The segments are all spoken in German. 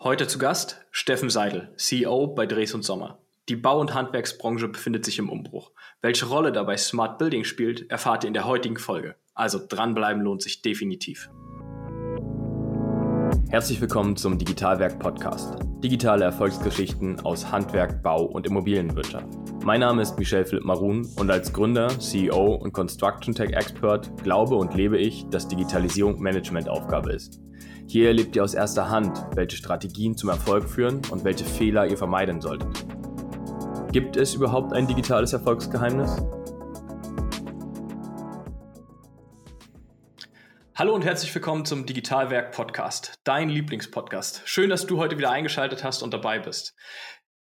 Heute zu Gast Steffen Seidel, CEO bei Dres und Sommer. Die Bau- und Handwerksbranche befindet sich im Umbruch. Welche Rolle dabei Smart Building spielt, erfahrt ihr in der heutigen Folge. Also dranbleiben lohnt sich definitiv. Herzlich willkommen zum Digitalwerk Podcast. Digitale Erfolgsgeschichten aus Handwerk, Bau und Immobilienwirtschaft. Mein Name ist Michel Philipp Marun und als Gründer, CEO und Construction Tech Expert glaube und lebe ich, dass Digitalisierung Managementaufgabe ist. Hier erlebt ihr aus erster Hand, welche Strategien zum Erfolg führen und welche Fehler ihr vermeiden solltet. Gibt es überhaupt ein digitales Erfolgsgeheimnis? Hallo und herzlich willkommen zum Digitalwerk Podcast, dein Lieblingspodcast. Schön, dass du heute wieder eingeschaltet hast und dabei bist.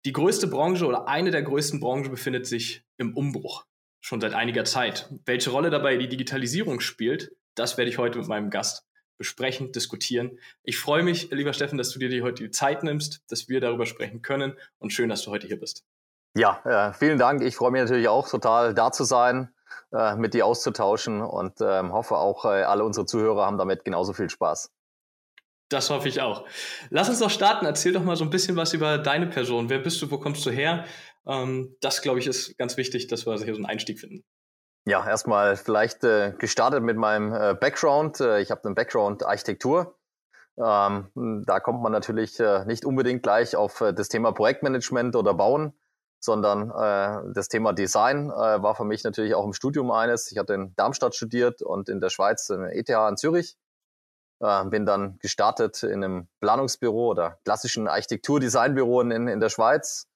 Die größte Branche oder eine der größten Branchen befindet sich im Umbruch, schon seit einiger Zeit. Welche Rolle dabei die Digitalisierung spielt, das werde ich heute mit meinem Gast besprechen, diskutieren. Ich freue mich, lieber Steffen, dass du dir heute die Zeit nimmst, dass wir darüber sprechen können und schön, dass du heute hier bist. Ja, äh, vielen Dank. Ich freue mich natürlich auch total da zu sein, äh, mit dir auszutauschen und ähm, hoffe auch äh, alle unsere Zuhörer haben damit genauso viel Spaß. Das hoffe ich auch. Lass uns doch starten. Erzähl doch mal so ein bisschen was über deine Person. Wer bist du? Wo kommst du her? Ähm, das, glaube ich, ist ganz wichtig, dass wir hier so einen Einstieg finden. Ja, erstmal vielleicht äh, gestartet mit meinem äh, Background. Äh, ich habe einen Background Architektur. Ähm, da kommt man natürlich äh, nicht unbedingt gleich auf äh, das Thema Projektmanagement oder Bauen, sondern äh, das Thema Design äh, war für mich natürlich auch im Studium eines. Ich hatte in Darmstadt studiert und in der Schweiz in ETH in Zürich. Äh, bin dann gestartet in einem Planungsbüro oder klassischen Architektur-Designbüro in, in der Schweiz.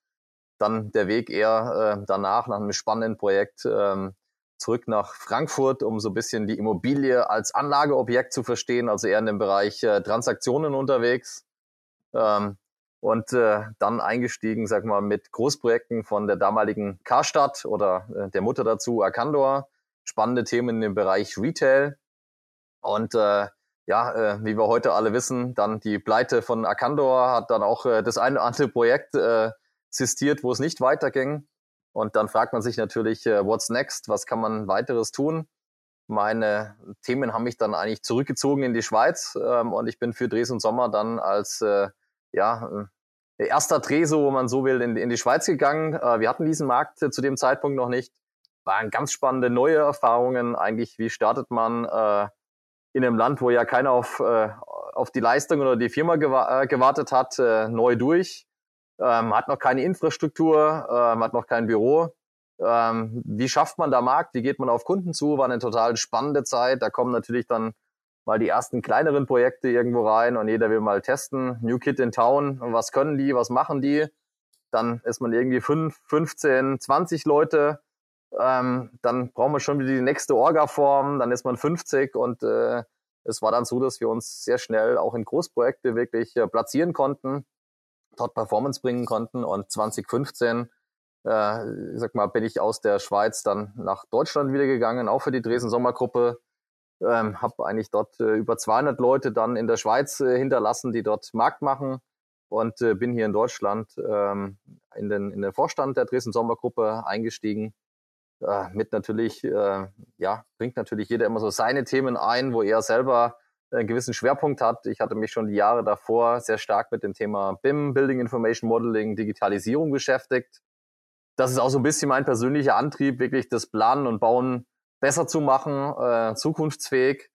Dann der Weg eher äh, danach nach einem spannenden Projekt ähm, zurück nach Frankfurt, um so ein bisschen die Immobilie als Anlageobjekt zu verstehen, also eher in dem Bereich äh, Transaktionen unterwegs. Ähm, und äh, dann eingestiegen, sag mal, mit Großprojekten von der damaligen Karstadt oder äh, der Mutter dazu Arcandor. Spannende Themen dem Bereich Retail. Und äh, ja, äh, wie wir heute alle wissen, dann die Pleite von Arcandor hat dann auch äh, das eine oder andere Projekt äh, existiert, wo es nicht weiterging. Und dann fragt man sich natürlich, äh, what's next? Was kann man weiteres tun? Meine Themen haben mich dann eigentlich zurückgezogen in die Schweiz ähm, und ich bin für Dres und Sommer dann als äh, ja, äh, erster Treso, wo man so will, in, in die Schweiz gegangen. Äh, wir hatten diesen Markt äh, zu dem Zeitpunkt noch nicht. Waren ganz spannende neue Erfahrungen. Eigentlich, wie startet man äh, in einem Land, wo ja keiner auf, äh, auf die Leistung oder die Firma gewa gewartet hat, neu durch ähm, hat noch keine Infrastruktur, ähm, hat noch kein Büro. Ähm, wie schafft man da Markt? Wie geht man auf Kunden zu? War eine total spannende Zeit. Da kommen natürlich dann mal die ersten kleineren Projekte irgendwo rein und jeder will mal testen. New Kid in Town, was können die, was machen die? Dann ist man irgendwie fünf, 15, 20 Leute. Ähm, dann brauchen wir schon wieder die nächste Orga-Form. Dann ist man 50 und äh, es war dann so, dass wir uns sehr schnell auch in Großprojekte wirklich äh, platzieren konnten. Top Performance bringen konnten. Und 2015, äh, sag mal, bin ich aus der Schweiz dann nach Deutschland wieder gegangen, auch für die Dresden Sommergruppe. Ähm, habe eigentlich dort äh, über 200 Leute dann in der Schweiz äh, hinterlassen, die dort Markt machen und äh, bin hier in Deutschland ähm, in, den, in den Vorstand der Dresden Sommergruppe eingestiegen. Äh, mit natürlich, äh, ja, bringt natürlich jeder immer so seine Themen ein, wo er selber einen gewissen Schwerpunkt hat. Ich hatte mich schon die Jahre davor sehr stark mit dem Thema BIM, Building Information Modeling, Digitalisierung beschäftigt. Das ist auch so ein bisschen mein persönlicher Antrieb, wirklich das Planen und Bauen besser zu machen, äh, zukunftsfähig.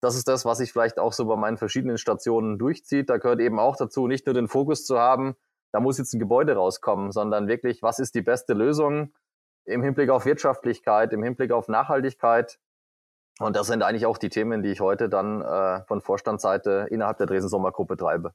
Das ist das, was sich vielleicht auch so bei meinen verschiedenen Stationen durchzieht. Da gehört eben auch dazu, nicht nur den Fokus zu haben, da muss jetzt ein Gebäude rauskommen, sondern wirklich, was ist die beste Lösung im Hinblick auf Wirtschaftlichkeit, im Hinblick auf Nachhaltigkeit und das sind eigentlich auch die Themen, die ich heute dann äh, von Vorstandsseite innerhalb der Dresden Sommergruppe treibe.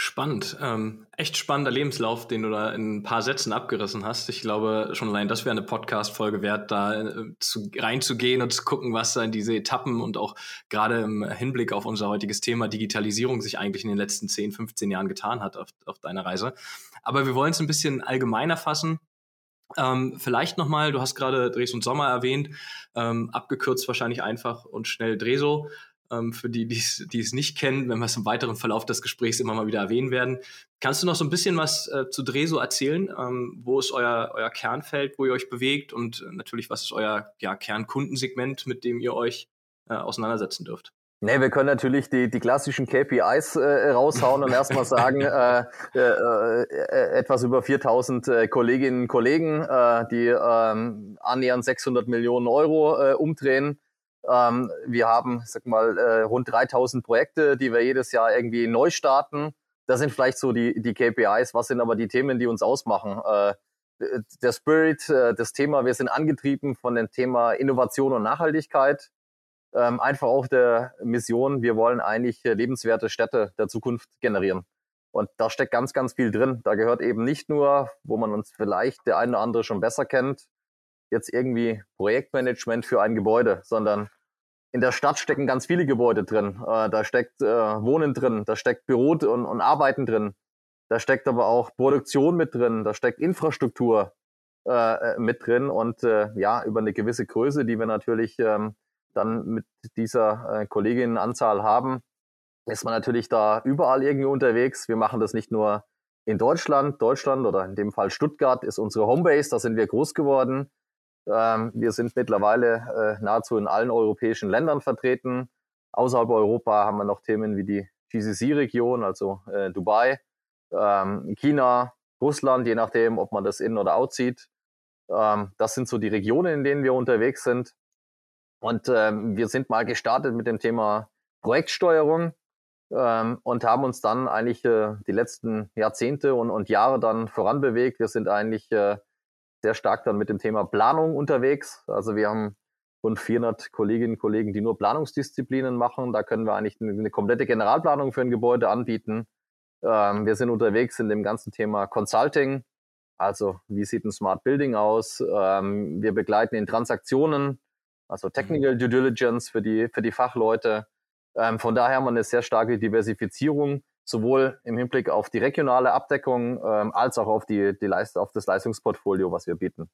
Spannend. Ähm, echt spannender Lebenslauf, den du da in ein paar Sätzen abgerissen hast. Ich glaube, schon allein das wäre eine Podcast-Folge wert, da äh, zu, reinzugehen und zu gucken, was da in diese Etappen und auch gerade im Hinblick auf unser heutiges Thema Digitalisierung sich eigentlich in den letzten 10, 15 Jahren getan hat auf, auf deiner Reise. Aber wir wollen es ein bisschen allgemeiner fassen. Ähm, vielleicht nochmal, du hast gerade Dres und Sommer erwähnt, ähm, abgekürzt wahrscheinlich einfach und schnell Dreso. Ähm, für die, die es nicht kennen, wenn wir es im weiteren Verlauf des Gesprächs immer mal wieder erwähnen werden. Kannst du noch so ein bisschen was äh, zu Dreso erzählen? Ähm, wo ist euer, euer Kernfeld, wo ihr euch bewegt und äh, natürlich, was ist euer ja, Kernkundensegment, mit dem ihr euch äh, auseinandersetzen dürft? Nee, wir können natürlich die, die klassischen KPIs äh, raushauen und erstmal sagen, äh, äh, äh, etwas über 4000 äh, Kolleginnen und Kollegen, äh, die äh, annähernd 600 Millionen Euro äh, umdrehen. Ähm, wir haben, sag mal, äh, rund 3000 Projekte, die wir jedes Jahr irgendwie neu starten. Das sind vielleicht so die, die KPIs. Was sind aber die Themen, die uns ausmachen? Äh, der Spirit, äh, das Thema, wir sind angetrieben von dem Thema Innovation und Nachhaltigkeit ähm, einfach auch der Mission, wir wollen eigentlich lebenswerte Städte der Zukunft generieren. Und da steckt ganz, ganz viel drin. Da gehört eben nicht nur, wo man uns vielleicht der eine oder andere schon besser kennt, jetzt irgendwie Projektmanagement für ein Gebäude, sondern in der Stadt stecken ganz viele Gebäude drin. Äh, da steckt äh, Wohnen drin, da steckt Büro und, und Arbeiten drin. Da steckt aber auch Produktion mit drin, da steckt Infrastruktur äh, mit drin und äh, ja, über eine gewisse Größe, die wir natürlich ähm, dann mit dieser äh, Kolleginnenanzahl haben, ist man natürlich da überall irgendwie unterwegs. Wir machen das nicht nur in Deutschland. Deutschland oder in dem Fall Stuttgart ist unsere Homebase, da sind wir groß geworden. Ähm, wir sind mittlerweile äh, nahezu in allen europäischen Ländern vertreten. Außerhalb Europa haben wir noch Themen wie die GCC-Region, also äh, Dubai, ähm, China, Russland, je nachdem, ob man das in oder out sieht. Ähm, das sind so die Regionen, in denen wir unterwegs sind. Und ähm, wir sind mal gestartet mit dem Thema Projektsteuerung ähm, und haben uns dann eigentlich äh, die letzten Jahrzehnte und, und Jahre dann voranbewegt. Wir sind eigentlich äh, sehr stark dann mit dem Thema Planung unterwegs. Also wir haben rund 400 Kolleginnen und Kollegen, die nur Planungsdisziplinen machen. Da können wir eigentlich eine, eine komplette Generalplanung für ein Gebäude anbieten. Ähm, wir sind unterwegs in dem ganzen Thema Consulting. Also wie sieht ein Smart Building aus? Ähm, wir begleiten in Transaktionen also Technical Due Diligence für die, für die Fachleute. Ähm, von daher haben wir eine sehr starke Diversifizierung, sowohl im Hinblick auf die regionale Abdeckung ähm, als auch auf, die, die Leist auf das Leistungsportfolio, was wir bieten.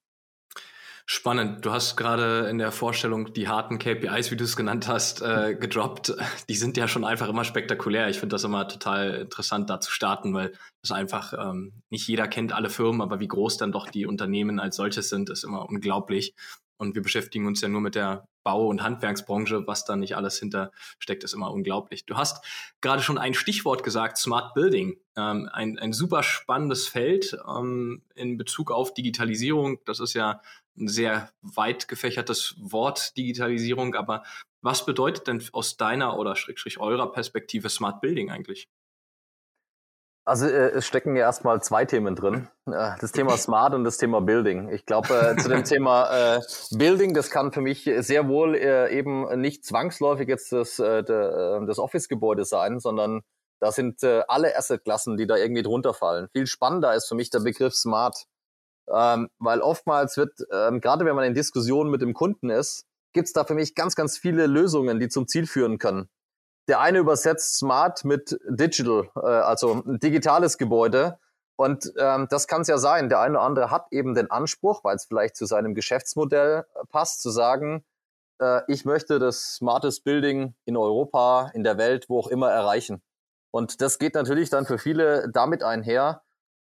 Spannend. Du hast gerade in der Vorstellung die harten KPIs, wie du es genannt hast, äh, gedroppt. Die sind ja schon einfach immer spektakulär. Ich finde das immer total interessant, da zu starten, weil das einfach ähm, nicht jeder kennt alle Firmen, aber wie groß dann doch die Unternehmen als solches sind, ist immer unglaublich. Und wir beschäftigen uns ja nur mit der Bau- und Handwerksbranche. Was da nicht alles hintersteckt, ist immer unglaublich. Du hast gerade schon ein Stichwort gesagt, Smart Building. Ähm, ein, ein super spannendes Feld ähm, in Bezug auf Digitalisierung. Das ist ja ein sehr weit gefächertes Wort, Digitalisierung. Aber was bedeutet denn aus deiner oder schrägstrich eurer Perspektive Smart Building eigentlich? Also äh, es stecken ja erstmal zwei Themen drin. Äh, das Thema Smart und das Thema Building. Ich glaube, äh, zu dem Thema Building, das kann für mich sehr wohl eben nicht zwangsläufig jetzt das, das Office-Gebäude sein, sondern da sind alle Asset-Klassen, die da irgendwie drunter fallen. Viel spannender ist für mich der Begriff Smart. Ähm, weil oftmals wird, ähm, gerade wenn man in Diskussionen mit dem Kunden ist, gibt's da für mich ganz, ganz viele Lösungen, die zum Ziel führen können. Der eine übersetzt Smart mit Digital, äh, also ein digitales Gebäude. Und ähm, das kann es ja sein. Der eine oder andere hat eben den Anspruch, weil es vielleicht zu seinem Geschäftsmodell äh, passt, zu sagen, äh, ich möchte das smartes Building in Europa, in der Welt, wo auch immer erreichen. Und das geht natürlich dann für viele damit einher,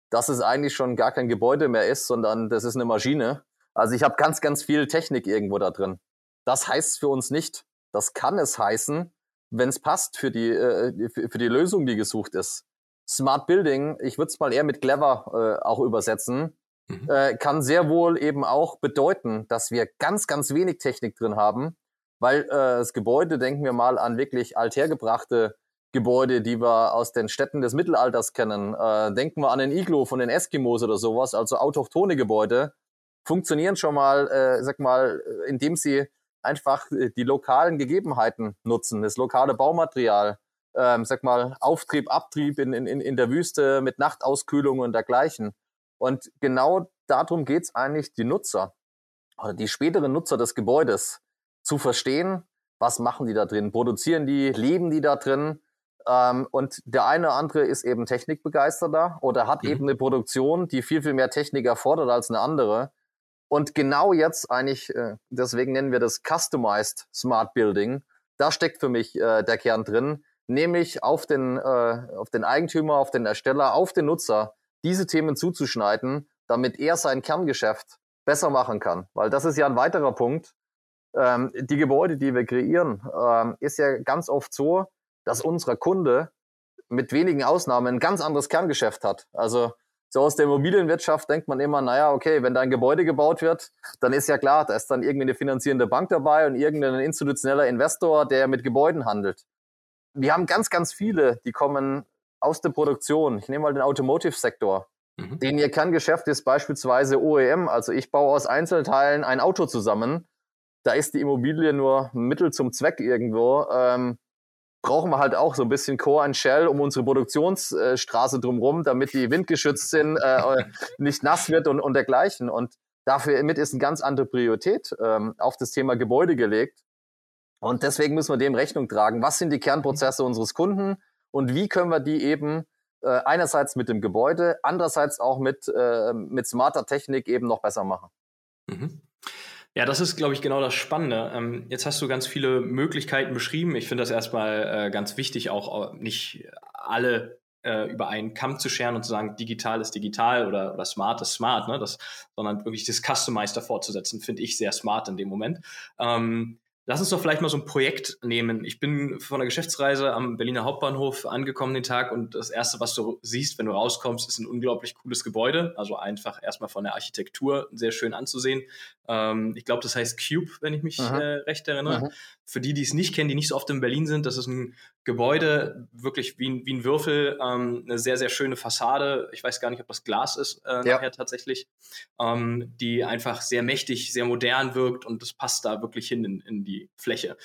dass es eigentlich schon gar kein Gebäude mehr ist, sondern das ist eine Maschine. Also ich habe ganz, ganz viel Technik irgendwo da drin. Das heißt für uns nicht. Das kann es heißen, wenn es passt für die, äh, für, für, die Lösung, die gesucht ist. Smart Building, ich würde es mal eher mit clever äh, auch übersetzen, mhm. äh, kann sehr wohl eben auch bedeuten, dass wir ganz, ganz wenig Technik drin haben, weil äh, das Gebäude, denken wir mal an wirklich althergebrachte Gebäude, die wir aus den Städten des Mittelalters kennen. Äh, denken wir an den Iglo von den Eskimos oder sowas, also autochtone Gebäude, funktionieren schon mal, äh, sag mal, indem sie einfach äh, die lokalen Gegebenheiten nutzen, das lokale Baumaterial, ähm, sag mal, Auftrieb, Abtrieb in, in, in der Wüste mit Nachtauskühlung und dergleichen. Und genau darum geht's eigentlich, die Nutzer oder die späteren Nutzer des Gebäudes zu verstehen, was machen die da drin, produzieren die, leben die da drin. Ähm, und der eine oder andere ist eben technikbegeisterter oder hat mhm. eben eine Produktion, die viel, viel mehr Technik erfordert als eine andere. Und genau jetzt eigentlich, äh, deswegen nennen wir das Customized Smart Building, da steckt für mich äh, der Kern drin, nämlich auf den, äh, auf den Eigentümer, auf den Ersteller, auf den Nutzer diese Themen zuzuschneiden, damit er sein Kerngeschäft besser machen kann. Weil das ist ja ein weiterer Punkt. ähm, die Gebäude, die wir kreieren, ähm, ist ja ganz oft so, dass unser Kunde mit wenigen Ausnahmen ein ganz anderes Kerngeschäft hat. Also so aus der Immobilienwirtschaft denkt man immer, naja, okay, wenn da ein Gebäude gebaut wird, dann ist ja klar, da ist dann irgendwie eine finanzierende Bank dabei und irgendein institutioneller Investor, der mit Gebäuden handelt. Wir haben ganz, ganz viele, die kommen aus der Produktion. Ich nehme mal den Automotive-Sektor. Mhm. Den ihr Kerngeschäft ist beispielsweise OEM. Also ich baue aus Einzelteilen ein Auto zusammen. Da ist die Immobilie nur Mittel zum Zweck irgendwo. Ähm, brauchen wir halt auch so ein bisschen Core and Shell um unsere Produktionsstraße drumherum, damit die windgeschützt sind, äh, nicht nass wird und, und dergleichen. Und dafür mit ist eine ganz andere Priorität ähm, auf das Thema Gebäude gelegt. Und deswegen müssen wir dem Rechnung tragen. Was sind die Kernprozesse unseres Kunden und wie können wir die eben äh, einerseits mit dem Gebäude, andererseits auch mit, äh, mit smarter Technik eben noch besser machen? Mhm. Ja, das ist, glaube ich, genau das Spannende. Ähm, jetzt hast du ganz viele Möglichkeiten beschrieben. Ich finde das erstmal äh, ganz wichtig, auch nicht alle äh, über einen Kamm zu scheren und zu sagen, digital ist digital oder, oder smart ist smart, ne? das, sondern wirklich das Customizer davor zu setzen, finde ich sehr smart in dem Moment. Ähm, Lass uns doch vielleicht mal so ein Projekt nehmen. Ich bin von der Geschäftsreise am Berliner Hauptbahnhof angekommen den Tag und das erste, was du siehst, wenn du rauskommst, ist ein unglaublich cooles Gebäude. Also einfach erstmal von der Architektur sehr schön anzusehen. Ähm, ich glaube, das heißt Cube, wenn ich mich äh, recht erinnere. Aha. Für die, die es nicht kennen, die nicht so oft in Berlin sind, das ist ein Gebäude, wirklich wie ein, wie ein Würfel, ähm, eine sehr, sehr schöne Fassade. Ich weiß gar nicht, ob das Glas ist äh, ja. nachher tatsächlich, ähm, die einfach sehr mächtig, sehr modern wirkt und das passt da wirklich hin in, in die Fläche.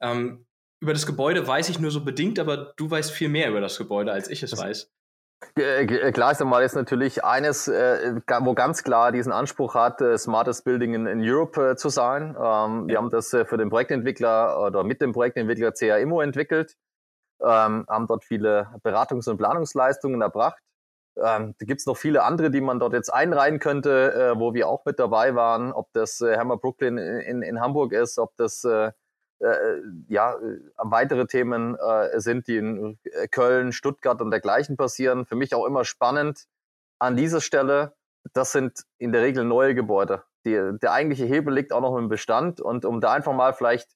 Ähm, über das Gebäude weiß ich nur so bedingt, aber du weißt viel mehr über das Gebäude, als ich es das weiß. Klar ist einmal ist natürlich eines, äh, wo ganz klar diesen Anspruch hat, äh, Smartest Building in, in Europe äh, zu sein. Ähm, wir haben das für den Projektentwickler oder mit dem Projektentwickler CAIMO entwickelt, ähm, haben dort viele Beratungs- und Planungsleistungen erbracht. Ähm, da gibt's noch viele andere, die man dort jetzt einreihen könnte, wo wir auch mit dabei waren, ob das Hammer Brooklyn in, in Hamburg ist, ob das äh, ja, äh, weitere Themen äh, sind, die in äh, Köln, Stuttgart und dergleichen passieren. Für mich auch immer spannend an dieser Stelle, das sind in der Regel neue Gebäude. Die, der eigentliche Hebel liegt auch noch im Bestand und um da einfach mal vielleicht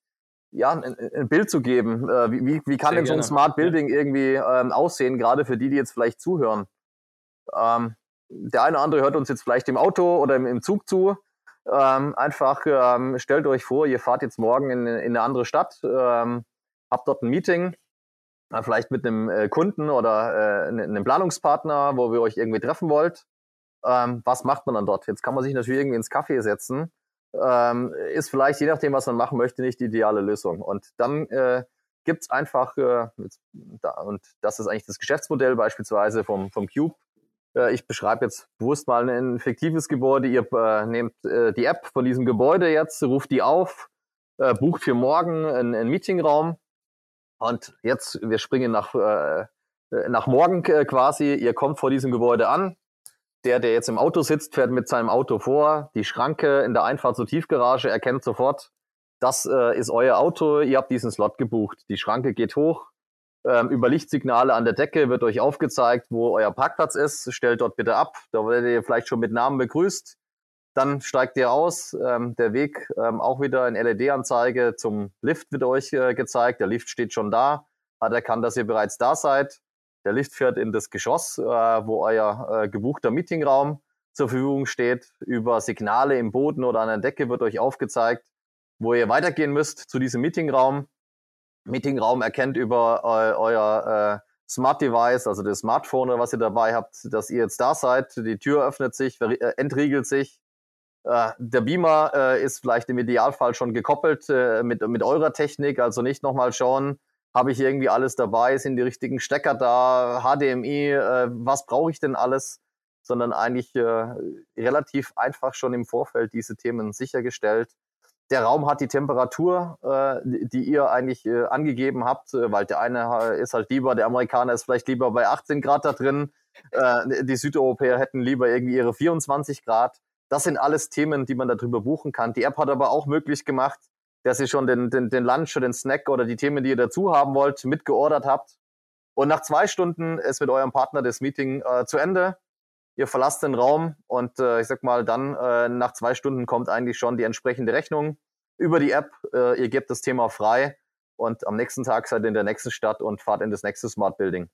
ja, ein, ein Bild zu geben, äh, wie, wie kann Sehr denn so ein Smart Building irgendwie ähm, aussehen, gerade für die, die jetzt vielleicht zuhören. Ähm, der eine oder andere hört uns jetzt vielleicht im Auto oder im, im Zug zu ähm, einfach ähm, stellt euch vor, ihr fahrt jetzt morgen in, in eine andere Stadt, ähm, habt dort ein Meeting, äh, vielleicht mit einem äh, Kunden oder äh, einem Planungspartner, wo wir euch irgendwie treffen wollt. Ähm, was macht man dann dort? Jetzt kann man sich natürlich irgendwie ins Café setzen. Ähm, ist vielleicht, je nachdem, was man machen möchte, nicht die ideale Lösung. Und dann äh, gibt einfach, äh, da, und das ist eigentlich das Geschäftsmodell beispielsweise vom, vom Cube, ich beschreibe jetzt bewusst mal ein fiktives Gebäude. Ihr äh, nehmt äh, die App von diesem Gebäude jetzt, ruft die auf, äh, bucht für morgen einen, einen Meetingraum. Und jetzt, wir springen nach, äh, nach morgen äh, quasi. Ihr kommt vor diesem Gebäude an. Der, der jetzt im Auto sitzt, fährt mit seinem Auto vor. Die Schranke in der Einfahrt zur Tiefgarage erkennt sofort, das äh, ist euer Auto. Ihr habt diesen Slot gebucht. Die Schranke geht hoch ähm, über Lichtsignale an der Decke wird euch aufgezeigt, wo euer Parkplatz ist. Stellt dort bitte ab. Da werdet ihr vielleicht schon mit Namen begrüßt. Dann steigt ihr aus. Ähm, der Weg ähm, auch wieder in LED-Anzeige zum Lift wird euch äh, gezeigt. Der Lift steht schon da. Hat erkannt, dass ihr bereits da seid. Der Lift fährt in das Geschoss, äh, wo euer äh, gebuchter Meetingraum zur Verfügung steht. Über Signale im Boden oder an der Decke wird euch aufgezeigt, wo ihr weitergehen müsst zu diesem Meetingraum. Meetingraum erkennt über eu, euer äh, Smart Device, also das Smartphone was ihr dabei habt, dass ihr jetzt da seid. Die Tür öffnet sich, äh, entriegelt sich. Äh, der Beamer äh, ist vielleicht im Idealfall schon gekoppelt äh, mit, mit eurer Technik, also nicht nochmal schauen, habe ich irgendwie alles dabei, sind die richtigen Stecker da, HDMI, äh, was brauche ich denn alles, sondern eigentlich relativ einfach schon im Vorfeld diese Themen sichergestellt der Raum hat die Temperatur, äh, die ihr eigentlich äh, angegeben habt, äh, weil der eine ist halt lieber, der Amerikaner ist vielleicht lieber bei 18 Grad da drin, äh, die Südeuropäer hätten lieber irgendwie ihre 24 Grad. Das sind alles Themen, die man darüber buchen kann. Die App hat aber auch möglich gemacht, dass ihr schon den, den, den Lunch oder den Snack oder die Themen, die ihr dazu haben wollt, mitgeordert habt. Und nach zwei Stunden ist mit eurem Partner das Meeting äh, zu Ende ihr verlasst den Raum und äh, ich sag mal, dann äh, nach zwei Stunden kommt eigentlich schon die entsprechende Rechnung. über die App, äh, ihr gebt das Thema frei und am nächsten Tag seid ihr in der nächsten Stadt und fahrt in das nächste Smart Building.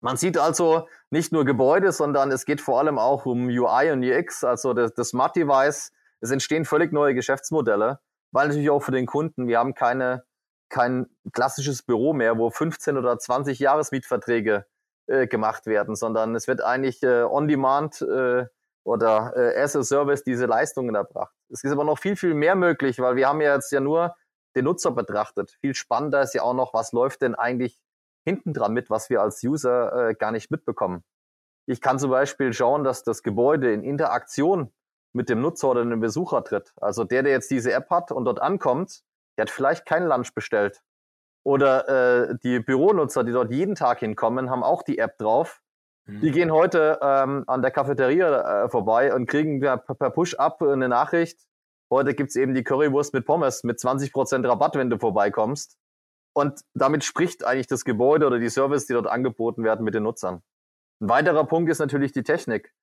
Man sieht also nicht nur Gebäude, sondern es geht vor allem auch um UI und UX, also das, das Smart Device. Es entstehen völlig neue Geschäftsmodelle, weil natürlich auch für den Kunden, wir haben keine, kein klassisches Büro mehr, wo 15 oder 20 Jahresmietverträge äh, gemacht werden, sondern es wird eigentlich äh, on demand äh, oder äh, as a Service diese Leistungen erbracht. Es ist aber noch viel, viel mehr möglich, weil wir haben ja jetzt ja nur den Nutzer betrachtet. Viel spannender ist ja auch noch, was läuft denn eigentlich hinten dran mit, was wir als User äh, gar nicht mitbekommen. Ich kann zum Beispiel schauen, dass das Gebäude in Interaktion mit dem Nutzer oder dem Besucher tritt. Also der, der jetzt diese App hat und dort ankommt, der hat vielleicht keinen Lunch bestellt. Oder äh, die Büronutzer, die dort jeden Tag hinkommen, haben auch die App drauf. Mhm. Die gehen heute ähm, an der Cafeteria äh, vorbei und kriegen per, per Push-Up eine Nachricht. Heute gibt's eben die Currywurst mit Pommes mit 20% Rabatt, wenn du vorbeikommst. Und damit spricht eigentlich das Gebäude oder die Service, die dort angeboten werden, mit den Nutzern. Ein weiterer Punkt ist natürlich die Technik,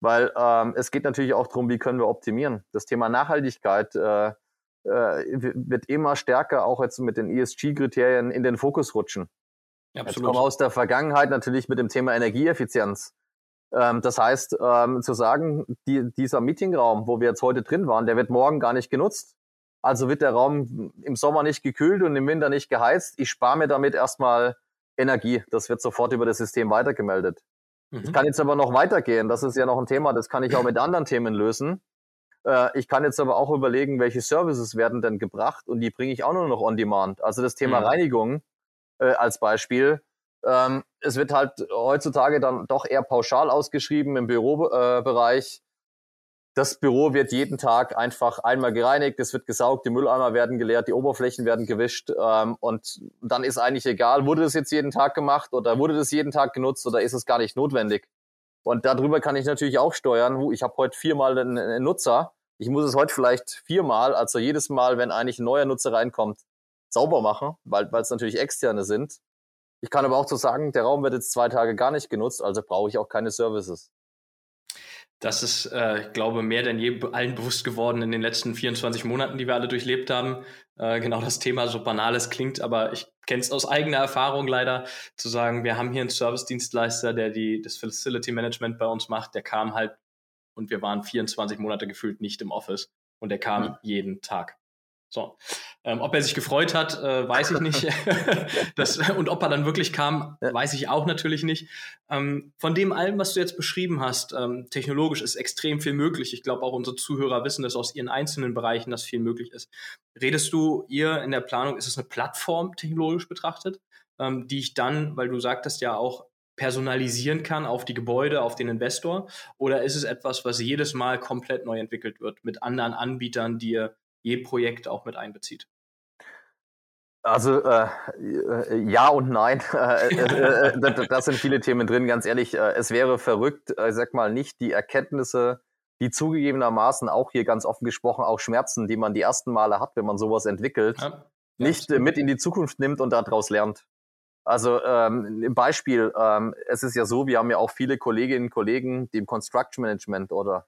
weil ähm, es geht natürlich auch darum, wie können wir optimieren. Das Thema Nachhaltigkeit äh, äh, wird immer stärker auch jetzt mit den ESG-Kriterien in den Fokus rutschen. Absolut. Jetzt kommen aus der Vergangenheit natürlich mit dem Thema Energieeffizienz. Ähm, das heißt, ähm, zu sagen, die, dieser Meetingraum, wo wir jetzt heute drin waren, der wird morgen gar nicht genutzt. Also wird der Raum im Sommer nicht gekühlt und im Winter nicht geheizt. Ich spare mir damit erstmal Energie. Das wird sofort über das System weitergemeldet. Mhm. Ich kann jetzt aber noch weitergehen. Das ist ja noch ein Thema, das kann ich auch mit anderen Themen lösen. Äh, ich kann jetzt aber auch überlegen, welche Services werden denn gebracht und die bringe ich auch nur noch on demand. Also das Thema mhm. Reinigung äh, als Beispiel. Ähm, es wird halt heutzutage dann doch eher pauschal ausgeschrieben im Bürobereich. Äh, das Büro wird jeden Tag einfach einmal gereinigt, es wird gesaugt, die Mülleimer werden geleert, die Oberflächen werden gewischt ähm, und dann ist eigentlich egal, wurde das jetzt jeden Tag gemacht oder wurde das jeden Tag genutzt oder ist es gar nicht notwendig. Und darüber kann ich natürlich auch steuern. Ich habe heute viermal einen, einen Nutzer. Ich muss es heute vielleicht viermal, also jedes Mal, wenn eigentlich ein neuer Nutzer reinkommt, sauber machen, weil es natürlich externe sind. Ich kann aber auch so sagen, der Raum wird jetzt zwei Tage gar nicht genutzt, also brauche ich auch keine Services. Das ist, äh, ich glaube, mehr denn je allen bewusst geworden in den letzten 24 Monaten, die wir alle durchlebt haben. Äh, genau das Thema, so banal es klingt, aber ich kenne es aus eigener Erfahrung leider, zu sagen, wir haben hier einen Service-Dienstleister, der die, das Facility Management bei uns macht, der kam halt und wir waren 24 Monate gefühlt nicht im Office und der kam mhm. jeden Tag. So. Ähm, ob er sich gefreut hat, äh, weiß ich nicht. das, und ob er dann wirklich kam, weiß ich auch natürlich nicht. Ähm, von dem allem, was du jetzt beschrieben hast, ähm, technologisch ist extrem viel möglich. Ich glaube, auch unsere Zuhörer wissen das aus ihren einzelnen Bereichen, dass viel möglich ist. Redest du ihr in der Planung, ist es eine Plattform technologisch betrachtet, ähm, die ich dann, weil du sagtest ja auch, personalisieren kann auf die Gebäude, auf den Investor? Oder ist es etwas, was jedes Mal komplett neu entwickelt wird mit anderen Anbietern, die ihr je Projekt auch mit einbezieht? Also äh, äh ja und nein. Äh, äh, das sind viele Themen drin. Ganz ehrlich, es wäre verrückt, ich sag mal, nicht die Erkenntnisse, die zugegebenermaßen auch hier ganz offen gesprochen auch Schmerzen, die man die ersten Male hat, wenn man sowas entwickelt, ja, nicht mit in die Zukunft nimmt und daraus lernt. Also ähm, im Beispiel, ähm, es ist ja so, wir haben ja auch viele Kolleginnen und Kollegen, die im Construction Management oder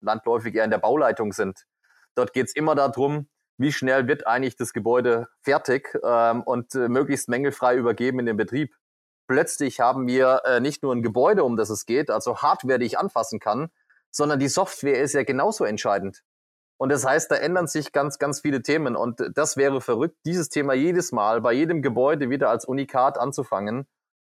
landläufig eher in der Bauleitung sind. Dort geht es immer darum, wie schnell wird eigentlich das Gebäude fertig ähm, und äh, möglichst mängelfrei übergeben in den Betrieb. Plötzlich haben wir äh, nicht nur ein Gebäude, um das es geht, also Hardware, die ich anfassen kann, sondern die Software ist ja genauso entscheidend. Und das heißt, da ändern sich ganz, ganz viele Themen. Und das wäre verrückt, dieses Thema jedes Mal bei jedem Gebäude wieder als Unikat anzufangen.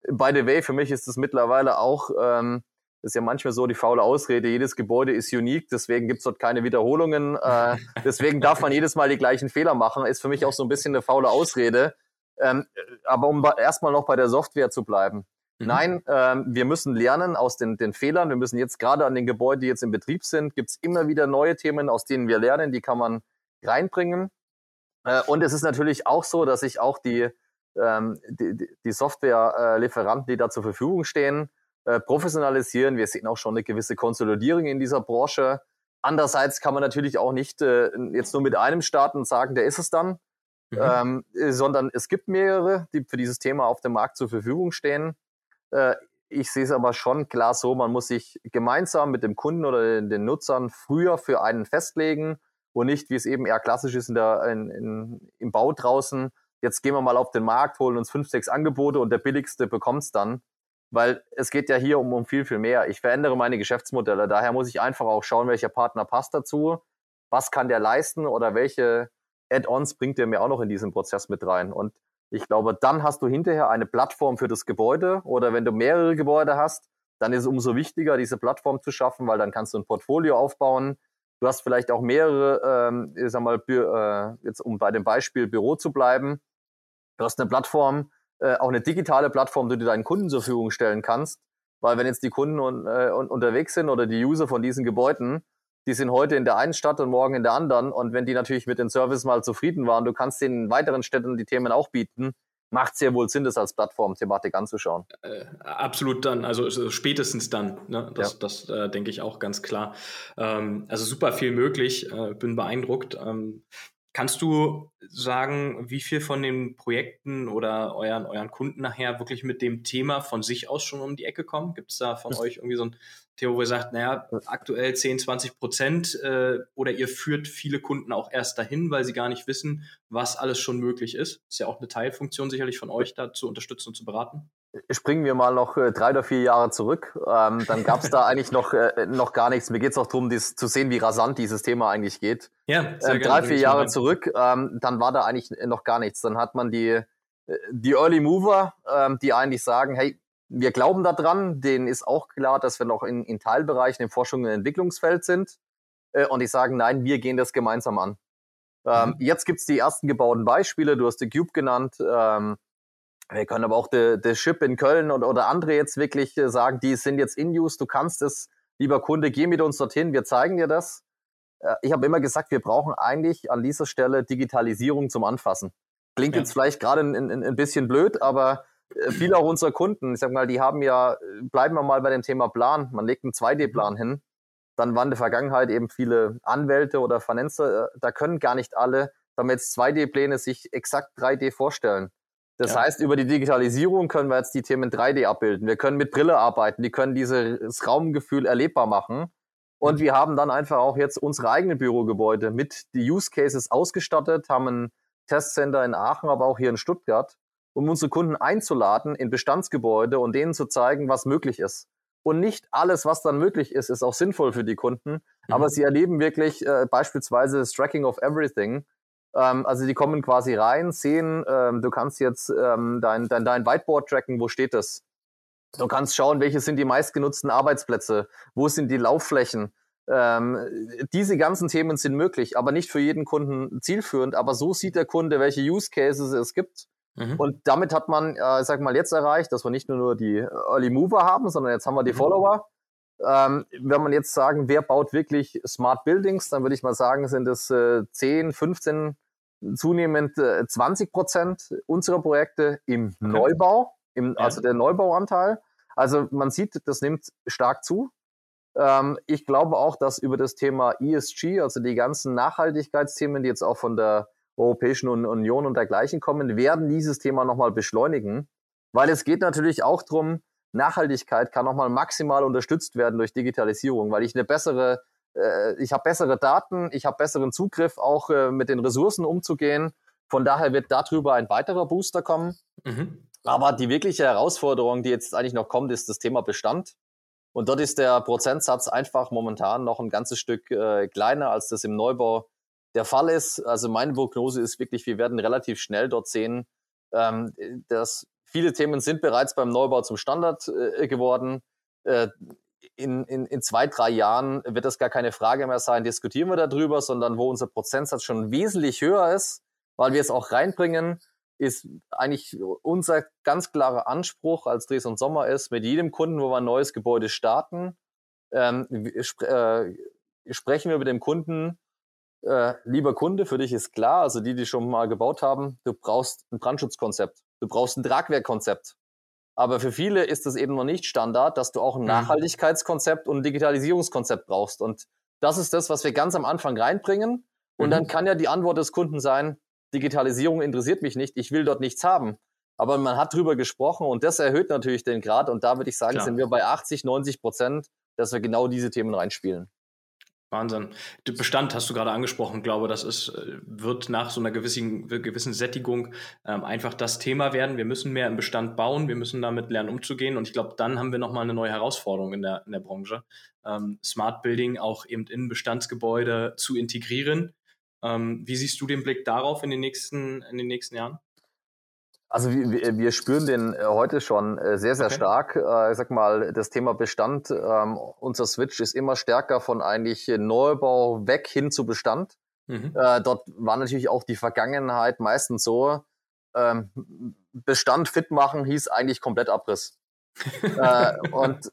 By the way, für mich ist es mittlerweile auch ähm, das ist ja manchmal so die faule Ausrede, jedes Gebäude ist unique, deswegen gibt's dort keine Wiederholungen. Äh, deswegen darf man jedes Mal die gleichen Fehler machen, ist für mich auch so ein bisschen eine faule Ausrede. Ähm, aber um erstmal noch bei der Software zu bleiben. Mhm. Nein, ähm, wir müssen lernen aus den, den Fehlern. Wir müssen jetzt gerade an den Gebäuden, die jetzt im Betrieb sind, gibt's immer wieder neue Themen, aus denen wir lernen, die kann man reinbringen. Äh, und es ist natürlich auch so, dass ich auch die, ähm, die, die Software-Lieferanten, die da zur Verfügung stehen, äh, professionalisieren. Wir sehen auch schon eine gewisse Konsolidierung in dieser Branche. Andererseits kann man natürlich auch nicht äh, jetzt nur mit einem starten und sagen, der ist es dann, mhm. ähm, äh, sondern es gibt mehrere, die für dieses Thema auf dem Markt zur Verfügung stehen. Äh, ich sehe es aber schon klar so, man muss sich gemeinsam mit dem Kunden oder den Nutzern früher für einen festlegen und nicht, wie es eben eher klassisch ist in der, in, in, im Bau draußen. Jetzt gehen wir mal auf den Markt, holen uns fünf, sechs Angebote und der billigste bekommt es dann. Weil es geht ja hier um, um viel, viel mehr. Ich verändere meine Geschäftsmodelle. Daher muss ich einfach auch schauen, welcher Partner passt dazu, was kann der leisten oder welche Add-ons bringt der mir auch noch in diesen Prozess mit rein. Und ich glaube, dann hast du hinterher eine Plattform für das Gebäude oder wenn du mehrere Gebäude hast, dann ist es umso wichtiger, diese Plattform zu schaffen, weil dann kannst du ein Portfolio aufbauen. Du hast vielleicht auch mehrere, ähm, ich sag mal, äh, jetzt um bei dem Beispiel Büro zu bleiben. Du hast eine Plattform, äh, auch eine digitale Plattform, die du deinen Kunden zur Verfügung stellen kannst. Weil wenn jetzt die Kunden un, äh, unterwegs sind oder die User von diesen Gebäuden, die sind heute in der einen Stadt und morgen in der anderen. Und wenn die natürlich mit dem Service mal zufrieden waren, du kannst den in weiteren Städten die Themen auch bieten, macht sehr wohl Sinn, das als Plattform-Thematik anzuschauen. Äh, absolut dann, also spätestens dann. Ne? Das, ja. das äh, denke ich auch ganz klar. Ähm, also super viel möglich, äh, bin beeindruckt. Ähm, Kannst du sagen, wie viel von den Projekten oder euren, euren Kunden nachher wirklich mit dem Thema von sich aus schon um die Ecke kommen? Gibt es da von euch irgendwie so ein Thema, wo ihr sagt, naja, aktuell 10, 20 Prozent äh, oder ihr führt viele Kunden auch erst dahin, weil sie gar nicht wissen, was alles schon möglich ist? Ist ja auch eine Teilfunktion sicherlich von euch, da zu unterstützen und zu beraten springen wir mal noch äh, drei oder vier Jahre zurück. Ähm, dann gab es da eigentlich noch, äh, noch gar nichts. Mir geht es auch darum, dies, zu sehen, wie rasant dieses Thema eigentlich geht. Ja, sehr ähm, Drei, vier Jahre zurück, ähm, dann war da eigentlich noch gar nichts. Dann hat man die, äh, die Early Mover, ähm, die eigentlich sagen, hey, wir glauben daran, denen ist auch klar, dass wir noch in, in Teilbereichen im Forschung und Entwicklungsfeld sind. Äh, und die sagen, nein, wir gehen das gemeinsam an. Ähm, mhm. Jetzt gibt's die ersten gebauten Beispiele, du hast die Cube genannt. Ähm, wir können aber auch der de Chip in Köln oder, oder andere jetzt wirklich äh, sagen, die sind jetzt in Use, du kannst es, lieber Kunde, geh mit uns dorthin, wir zeigen dir das. Äh, ich habe immer gesagt, wir brauchen eigentlich an dieser Stelle Digitalisierung zum Anfassen. Klingt ja. jetzt vielleicht gerade ein, ein, ein, bisschen blöd, aber viele auch unserer Kunden, ich sag mal, die haben ja, bleiben wir mal bei dem Thema Plan, man legt einen 2D-Plan mhm. hin, dann waren in der Vergangenheit eben viele Anwälte oder Vernetzer, da können gar nicht alle, damit jetzt 2D-Pläne sich exakt 3D vorstellen. Das ja. heißt, über die Digitalisierung können wir jetzt die Themen 3D abbilden. Wir können mit Brille arbeiten, die können dieses Raumgefühl erlebbar machen. Und mhm. wir haben dann einfach auch jetzt unsere eigenen Bürogebäude mit die Use Cases ausgestattet, haben ein Testcenter in Aachen, aber auch hier in Stuttgart, um unsere Kunden einzuladen in Bestandsgebäude und denen zu zeigen, was möglich ist. Und nicht alles, was dann möglich ist, ist auch sinnvoll für die Kunden. Mhm. Aber sie erleben wirklich äh, beispielsweise das Tracking of Everything ähm, also die kommen quasi rein, sehen, ähm, du kannst jetzt ähm, dein, dein, dein Whiteboard tracken, wo steht das? Du kannst schauen, welche sind die meistgenutzten Arbeitsplätze, wo sind die Laufflächen. Ähm, diese ganzen Themen sind möglich, aber nicht für jeden Kunden zielführend. Aber so sieht der Kunde, welche Use Cases es gibt. Mhm. Und damit hat man, äh, sag mal, jetzt erreicht, dass wir nicht nur die Early Mover haben, sondern jetzt haben wir die mhm. Follower. Ähm, wenn man jetzt sagen, wer baut wirklich Smart Buildings, dann würde ich mal sagen, sind es äh, 10, 15, zunehmend äh, 20 Prozent unserer Projekte im okay. Neubau, im, ja. also der Neubauanteil. Also man sieht, das nimmt stark zu. Ähm, ich glaube auch, dass über das Thema ESG, also die ganzen Nachhaltigkeitsthemen, die jetzt auch von der Europäischen Union und dergleichen kommen, werden dieses Thema nochmal beschleunigen. Weil es geht natürlich auch darum, Nachhaltigkeit kann nochmal maximal unterstützt werden durch Digitalisierung, weil ich eine bessere, äh, ich habe bessere Daten, ich habe besseren Zugriff, auch äh, mit den Ressourcen umzugehen. Von daher wird darüber ein weiterer Booster kommen. Mhm. Aber die wirkliche Herausforderung, die jetzt eigentlich noch kommt, ist das Thema Bestand. Und dort ist der Prozentsatz einfach momentan noch ein ganzes Stück äh, kleiner, als das im Neubau der Fall ist. Also meine Prognose ist wirklich, wir werden relativ schnell dort sehen, ähm, dass Viele Themen sind bereits beim Neubau zum Standard äh, geworden. Äh, in, in, in zwei, drei Jahren wird das gar keine Frage mehr sein, diskutieren wir darüber, sondern wo unser Prozentsatz schon wesentlich höher ist, weil wir es auch reinbringen, ist eigentlich unser ganz klarer Anspruch als Dres und Sommer ist, mit jedem Kunden, wo wir ein neues Gebäude starten, ähm, äh, sprechen wir mit dem Kunden, äh, lieber Kunde, für dich ist klar, also die, die schon mal gebaut haben, du brauchst ein Brandschutzkonzept. Du brauchst ein Tragwerkkonzept. Aber für viele ist es eben noch nicht Standard, dass du auch ein mhm. Nachhaltigkeitskonzept und ein Digitalisierungskonzept brauchst. Und das ist das, was wir ganz am Anfang reinbringen. Und mhm. dann kann ja die Antwort des Kunden sein, Digitalisierung interessiert mich nicht, ich will dort nichts haben. Aber man hat drüber gesprochen und das erhöht natürlich den Grad. Und da würde ich sagen, Klar. sind wir bei 80, 90 Prozent, dass wir genau diese Themen reinspielen. Wahnsinn. Bestand hast du gerade angesprochen. Ich glaube, das ist, äh, wird nach so einer gewissen, gewissen Sättigung ähm, einfach das Thema werden. Wir müssen mehr im Bestand bauen. Wir müssen damit lernen, umzugehen. Und ich glaube, dann haben wir nochmal eine neue Herausforderung in der, in der Branche. Ähm, Smart Building auch eben in Bestandsgebäude zu integrieren. Ähm, wie siehst du den Blick darauf in den nächsten, in den nächsten Jahren? Also wir, wir spüren den äh, heute schon äh, sehr, sehr okay. stark. Äh, ich sag mal, das Thema Bestand, ähm, unser Switch ist immer stärker von eigentlich Neubau weg hin zu Bestand. Mhm. dort war natürlich auch die Vergangenheit meistens so, ähm, Bestand fit machen hieß eigentlich komplett Abriss. und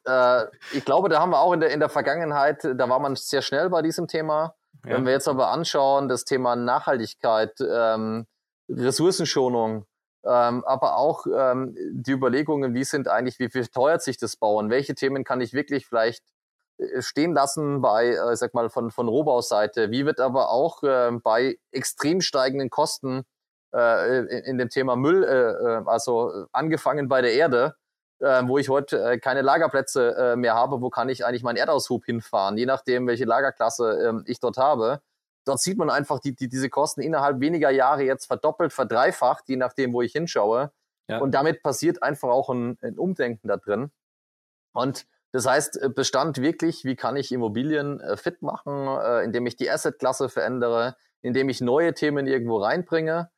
ich glaube, da haben wir auch in der, in der Vergangenheit, da war man sehr schnell bei diesem Thema. Ja. Wenn wir jetzt aber anschauen, das Thema Nachhaltigkeit, ähm, Ressourcenschonung, ähm, aber auch ähm, die Überlegungen, wie sind eigentlich, wie viel teuert sich das Bauen? Welche Themen kann ich wirklich vielleicht äh, stehen lassen bei, äh, sag mal, von, von Rohbauseite? Wie wird aber auch äh, bei extrem steigenden Kosten äh, in, dem Thema Müll, äh, äh also angefangen bei der Erde, äh, wo ich heute äh, keine Lagerplätze äh, mehr habe, wo kann ich eigentlich meinen Erdaushub hinfahren, je nachdem, welche Lagerklasse äh, ich dort habe dort sieht man einfach die, die, diese Kosten innerhalb weniger Jahre jetzt verdoppelt, verdreifacht, je nachdem, wo ich hinschaue. Ja. Und damit passiert einfach auch ein, ein Umdenken da drin. Und das heißt, äh, Bestand wirklich, wie kann ich Immobilien äh, fit machen, äh, indem ich die Assetklasse verändere, indem ich neue Themen irgendwo reinbringe.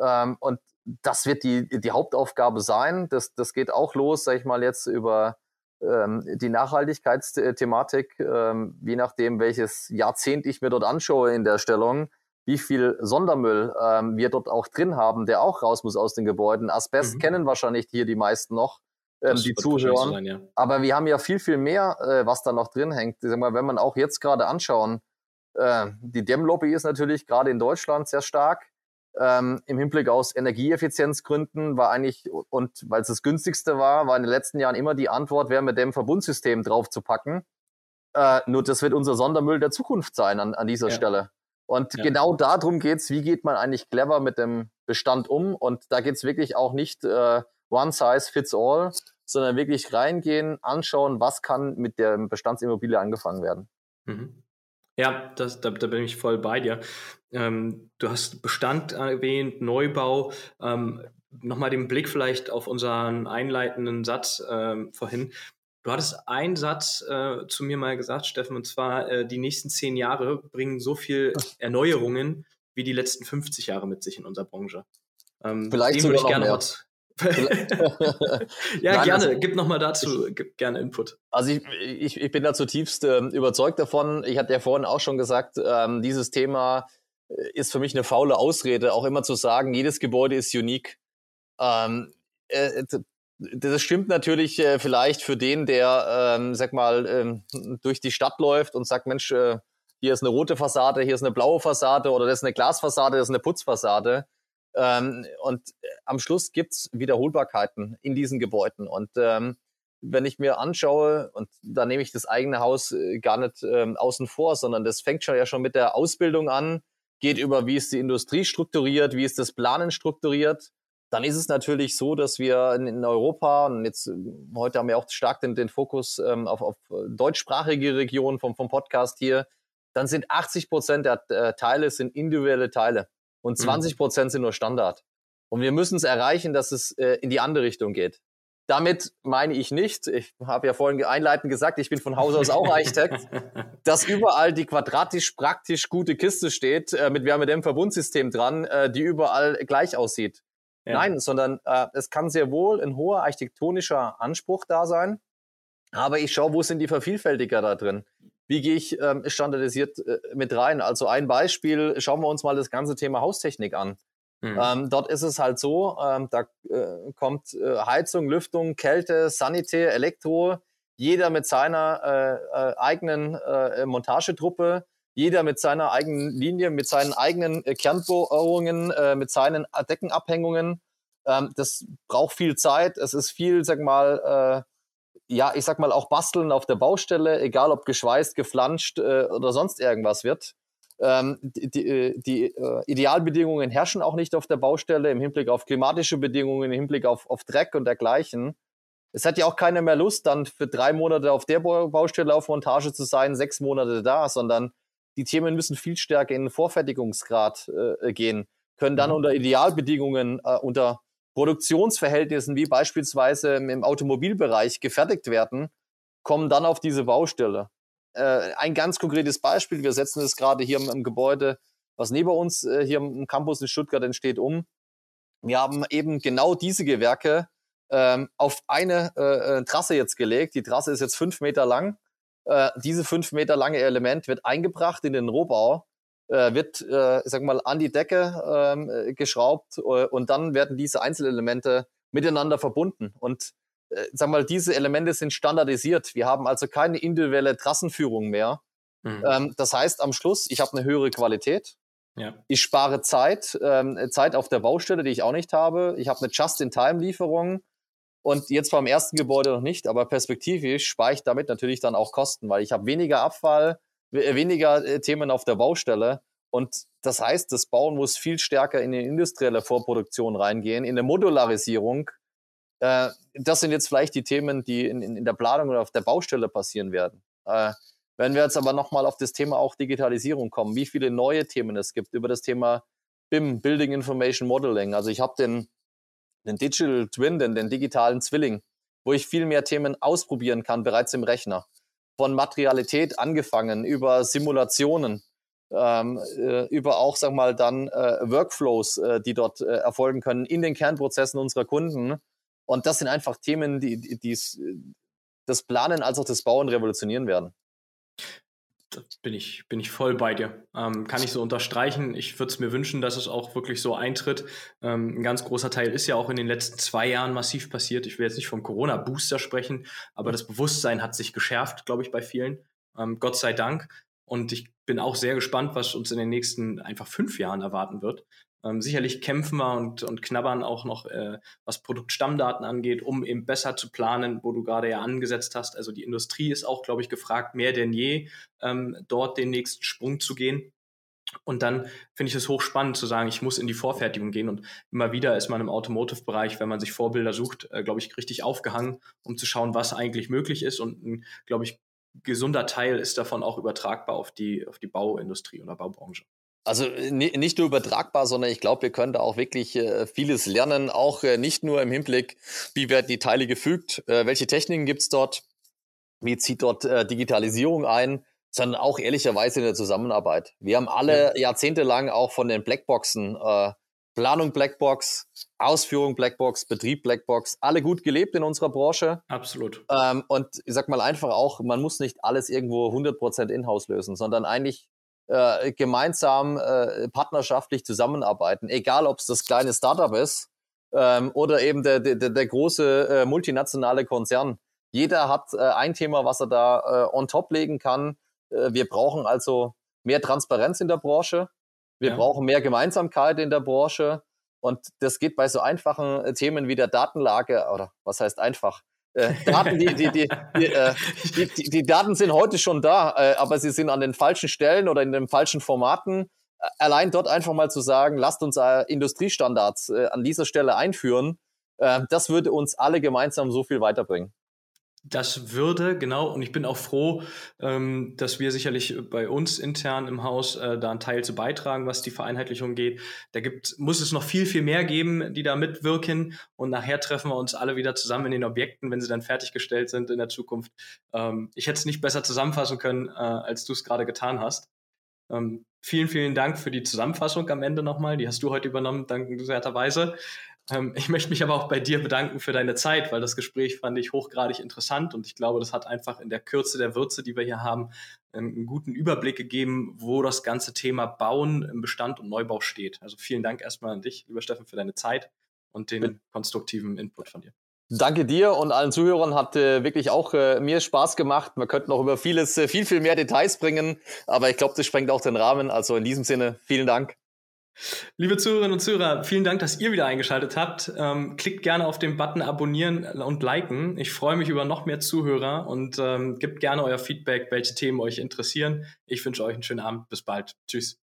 Ähm, und das wird die, die Hauptaufgabe sein. Das, das geht auch los, sag ich mal, jetzt über die Nachhaltigkeitsthematik, ähm, je nachdem, welches Jahrzehnt ich mir dort anschaue in der Stellung, wie viel Sondermüll ähm, wir dort auch drin haben, der auch raus muss aus den Gebäuden. Asbest mhm. kennen wahrscheinlich hier die meisten noch, ähm, die zuhören. Sein, ja. Aber wir haben ja viel, viel mehr, äh, was da noch drin hängt. Ich sag mal, wenn man auch jetzt gerade anschauen, äh, die Dämmlobby ist natürlich gerade in Deutschland sehr stark ähm, im Hinblick aus Energieeffizienzgründen war eigentlich, und weil es das günstigste war, war in den letzten Jahren immer die Antwort, wäre mit dem Verbundsystem drauf zu packen. Äh, nur das wird unser Sondermüll der Zukunft sein an, an dieser ja. Stelle. Und ja. genau darum geht's, wie geht man eigentlich clever mit dem Bestand um? Und da geht's wirklich auch nicht äh, one size fits all, sondern wirklich reingehen, anschauen, was kann mit der Bestandsimmobilie angefangen werden. Mhm. Ja, das, da, da bin ich voll bei dir. Ähm, du hast Bestand erwähnt, Neubau. Ähm, Nochmal den Blick vielleicht auf unseren einleitenden Satz ähm, vorhin. Du hattest einen Satz äh, zu mir mal gesagt, Steffen, und zwar, äh, die nächsten zehn Jahre bringen so viel Erneuerungen wie die letzten 50 Jahre mit sich in unserer Branche. Ähm, Vielleicht sogar noch gerne mehr. Ja, Nein, gerne. Also, gib nochmal dazu, gib gerne Input. Also ich, ich, ich bin da zutiefst äh, überzeugt davon. Ich hatte ja vorhin auch schon gesagt, ähm, dieses Thema äh, ist für mich eine faule Ausrede, auch immer zu sagen, jedes Gebäude ist unique. Ähm, äh, das stimmt natürlich äh, vielleicht für den, der, ähm, sag mal, ähm, durch die Stadt läuft und sagt, Mensch, äh, hier ist eine rote Fassade, hier ist eine blaue Fassade oder das ist eine Glasfassade, das ist eine Putzfassade. Ähm, und äh, am Schluss gibt's Wiederholbarkeiten in diesen Gebäuden. Und ähm, wenn ich mir anschaue, und da nehme ich das eigene Haus äh, gar nicht ähm, außen vor, sondern das fängt schon ja schon mit der Ausbildung an, geht über, wie ist die Industrie strukturiert, wie ist das Planen strukturiert, dann ist es natürlich so, dass wir in, Europa, und jetzt äh, heute haben wir auch stark den, den Fokus ähm, auf, auf deutschsprachige Regionen vom, vom Podcast hier, dann sind 80 Prozent der äh, Teile sind individuelle Teile und 20 mhm. Prozent sind nur Standard. Und wir müssen es erreichen, dass es äh, in die andere Richtung geht. Damit meine ich nicht, ich habe ja vorhin einleitend gesagt, ich bin von Haus aus auch Architekt, dass überall die quadratisch praktisch gute Kiste steht, äh, mit wir haben mit dem Verbundsystem dran, äh, die überall gleich aussieht. Ja. Nein, sondern äh, es kann sehr wohl ein hoher architektonischer Anspruch da sein, aber ich schaue, wo sind die Vervielfältiger da drin? Wie gehe ich ähm, standardisiert äh, mit rein? Also ein Beispiel, schauen wir uns mal das ganze Thema Haustechnik an. Mhm. Ähm, dort ist es halt so, ähm, da äh, kommt äh, Heizung, Lüftung, Kälte, Sanitär, Elektro, jeder mit seiner äh, äh, eigenen äh, Montagetruppe, jeder mit seiner eigenen Linie, mit seinen eigenen Kernbohrungen, mit seinen Deckenabhängungen. Ähm, das braucht viel Zeit. Es ist viel, sag mal, ja, ich sag mal, auch basteln auf der Baustelle, egal ob geschweißt, geflanscht äh, oder sonst irgendwas wird. Ähm, die die, äh, die äh, Idealbedingungen herrschen auch nicht auf der Baustelle im Hinblick auf klimatische Bedingungen, im Hinblick auf, auf Dreck und dergleichen. Es hat ja auch keiner mehr Lust, dann für drei Monate auf der Baustelle auf Montage zu sein, sechs Monate da, sondern die Themen müssen viel stärker in den Vorfertigungsgrad äh, gehen, können dann mhm. unter Idealbedingungen, äh, unter Produktionsverhältnissen wie beispielsweise im Automobilbereich gefertigt werden, kommen dann auf diese Baustelle. Äh, ein ganz konkretes Beispiel, wir setzen es gerade hier im, im, Gebäude, was neben uns äh, hier im Campus in Stuttgart entsteht, um. Wir haben eben genau diese Gewerke ähm, auf eine äh, äh Trasse jetzt gelegt. Die Trasse ist jetzt fünf Meter lang. Äh, diese fünf Meter lange Element wird eingebracht in den Rohbau, wird, äh, sag mal, an die Decke ähm, äh, geschraubt äh, und dann werden diese Einzelelemente miteinander verbunden. Und äh, sag mal, diese Elemente sind standardisiert. Wir haben also keine individuelle Trassenführung mehr. Mhm. Ähm, das heißt, am Schluss, ich habe eine höhere Qualität. Ja. Ich spare Zeit, ähm, Zeit auf der Baustelle, die ich auch nicht habe. Ich habe eine Just-in-Time-Lieferung. Und jetzt beim ersten Gebäude noch nicht, aber perspektivisch spare ich damit natürlich dann auch Kosten, weil ich habe weniger Abfall, weniger äh, Themen auf der Baustelle. Und das heißt, das Bauen muss viel stärker in die industrielle Vorproduktion reingehen, in eine Modularisierung. Äh, das sind jetzt vielleicht die Themen, die in, in, der Planung oder auf der Baustelle passieren werden. Äh, wenn wir jetzt aber nochmal auf das Thema auch Digitalisierung kommen, wie viele neue Themen es gibt über das Thema BIM, Building Information Modeling. Also ich habe den, den Digital Twin, den, den digitalen Zwilling, wo ich viel mehr Themen ausprobieren kann, bereits im Rechner. Von Materialität angefangen, über Simulationen, ähm, äh, über auch, sag mal, dann äh, Workflows, äh, die dort äh, erfolgen können in den Kernprozessen unserer Kunden. Und das sind einfach Themen, die, die, die das Planen als auch das Bauen revolutionieren werden bin ich, bin ich voll bei dir. Ähm, kann ich so unterstreichen. Ich würde es mir wünschen, dass es auch wirklich so eintritt. Ähm, ein ganz großer Teil ist ja auch in den letzten zwei Jahren massiv passiert. Ich will jetzt nicht vom Corona-Booster sprechen, aber das Bewusstsein hat sich geschärft, glaube ich, bei vielen. Ähm, Gott sei Dank. Und ich bin auch sehr gespannt, was uns in den nächsten einfach fünf Jahren erwarten wird. Ähm, sicherlich kämpfen wir und, und knabbern auch noch, äh, was Produktstammdaten angeht, um eben besser zu planen, wo du gerade ja angesetzt hast. Also die Industrie ist auch, glaube ich, gefragt, mehr denn je, ähm, dort den nächsten Sprung zu gehen. Und dann finde ich es hochspannend zu sagen, ich muss in die Vorfertigung gehen. Und immer wieder ist man im Automotive-Bereich, wenn man sich Vorbilder sucht, äh, glaube ich, richtig aufgehangen, um zu schauen, was eigentlich möglich ist. Und glaube ich, gesunder Teil ist davon auch übertragbar auf die, auf die Bauindustrie oder Baubranche. Also nicht nur übertragbar, sondern ich glaube, wir können da auch wirklich äh, vieles lernen, auch äh, nicht nur im Hinblick, wie werden die Teile gefügt, äh, welche Techniken gibt's dort, wie zieht dort Digitalisierung ein, sondern auch ehrlicherweise in der Zusammenarbeit. Wir haben alle ja. jahrzehntelang auch von den Blackboxen, Planung Blackbox, Ausführung Blackbox, Betrieb Blackbox, alle gut gelebt in unserer Branche. Absolut. Ähm, und ich sag mal einfach auch, man muss nicht alles irgendwo 100% in-house lösen, sondern eigentlich äh, gemeinsam äh, partnerschaftlich zusammenarbeiten, egal ob es das kleine Startup ist ähm, oder eben der, der, der große äh, multinationale Konzern. Jeder hat äh, ein Thema, was er da äh, on top legen kann. Äh, wir brauchen also mehr Transparenz in der Branche. Wir ja. brauchen mehr Gemeinsamkeit in der Branche. Und das geht bei so einfachen äh, Themen wie der Datenlage, oder was heißt einfach? Äh, Daten, die, die, die, die, äh, die, die, Daten sind heute schon da, äh, aber sie sind an den falschen Stellen oder in den falschen Formaten. Äh, allein dort einfach mal zu sagen, lasst uns Industriestandards an dieser Stelle einführen, das würde uns alle gemeinsam so viel weiterbringen das würde, genau, und ich bin auch froh, ähm, dass wir sicherlich bei uns intern im Haus äh, da einen Teil zu beitragen, was die Vereinheitlichung geht. Da gibt, muss es noch viel, viel mehr geben, die da mitwirken. Und nachher treffen wir uns alle wieder zusammen in den Objekten, wenn sie dann fertiggestellt sind in der Zukunft. Ähm, ich hätte es nicht besser zusammenfassen können, äh, als du es gerade getan hast. Ähm, vielen, vielen Dank für die Zusammenfassung am Ende nochmal. Die hast du heute übernommen, dankenswerterweise. Ähm, ich möchte mich aber auch bei dir bedanken für deine Zeit, weil das Gespräch fand ich hochgradig interessant und ich glaube, das hat einfach in der Kürze der Würze, die wir hier haben, einen guten Überblick gegeben, wo das ganze Thema Bauen im Bestand und Neubau steht. Also vielen Dank erstmal an dich, lieber Steffen, für deine Zeit und den konstruktiven Input von dir. Danke dir und allen Zuhörern hat äh, wirklich auch äh, mir Spaß gemacht. Wir könnten noch über vieles, äh, viel, viel mehr Details bringen, aber ich glaube, das sprengt auch den Rahmen. Also in diesem Sinne, vielen Dank. Liebe Zuhörerinnen und Zuhörer, vielen Dank, dass ihr wieder eingeschaltet habt. Ähm, klickt gerne auf den Button abonnieren und liken. Ich freue mich über noch mehr Zuhörer und ähm, gebt gerne euer Feedback, welche Themen euch interessieren. Ich wünsche euch einen schönen Abend. Bis bald. Tschüss.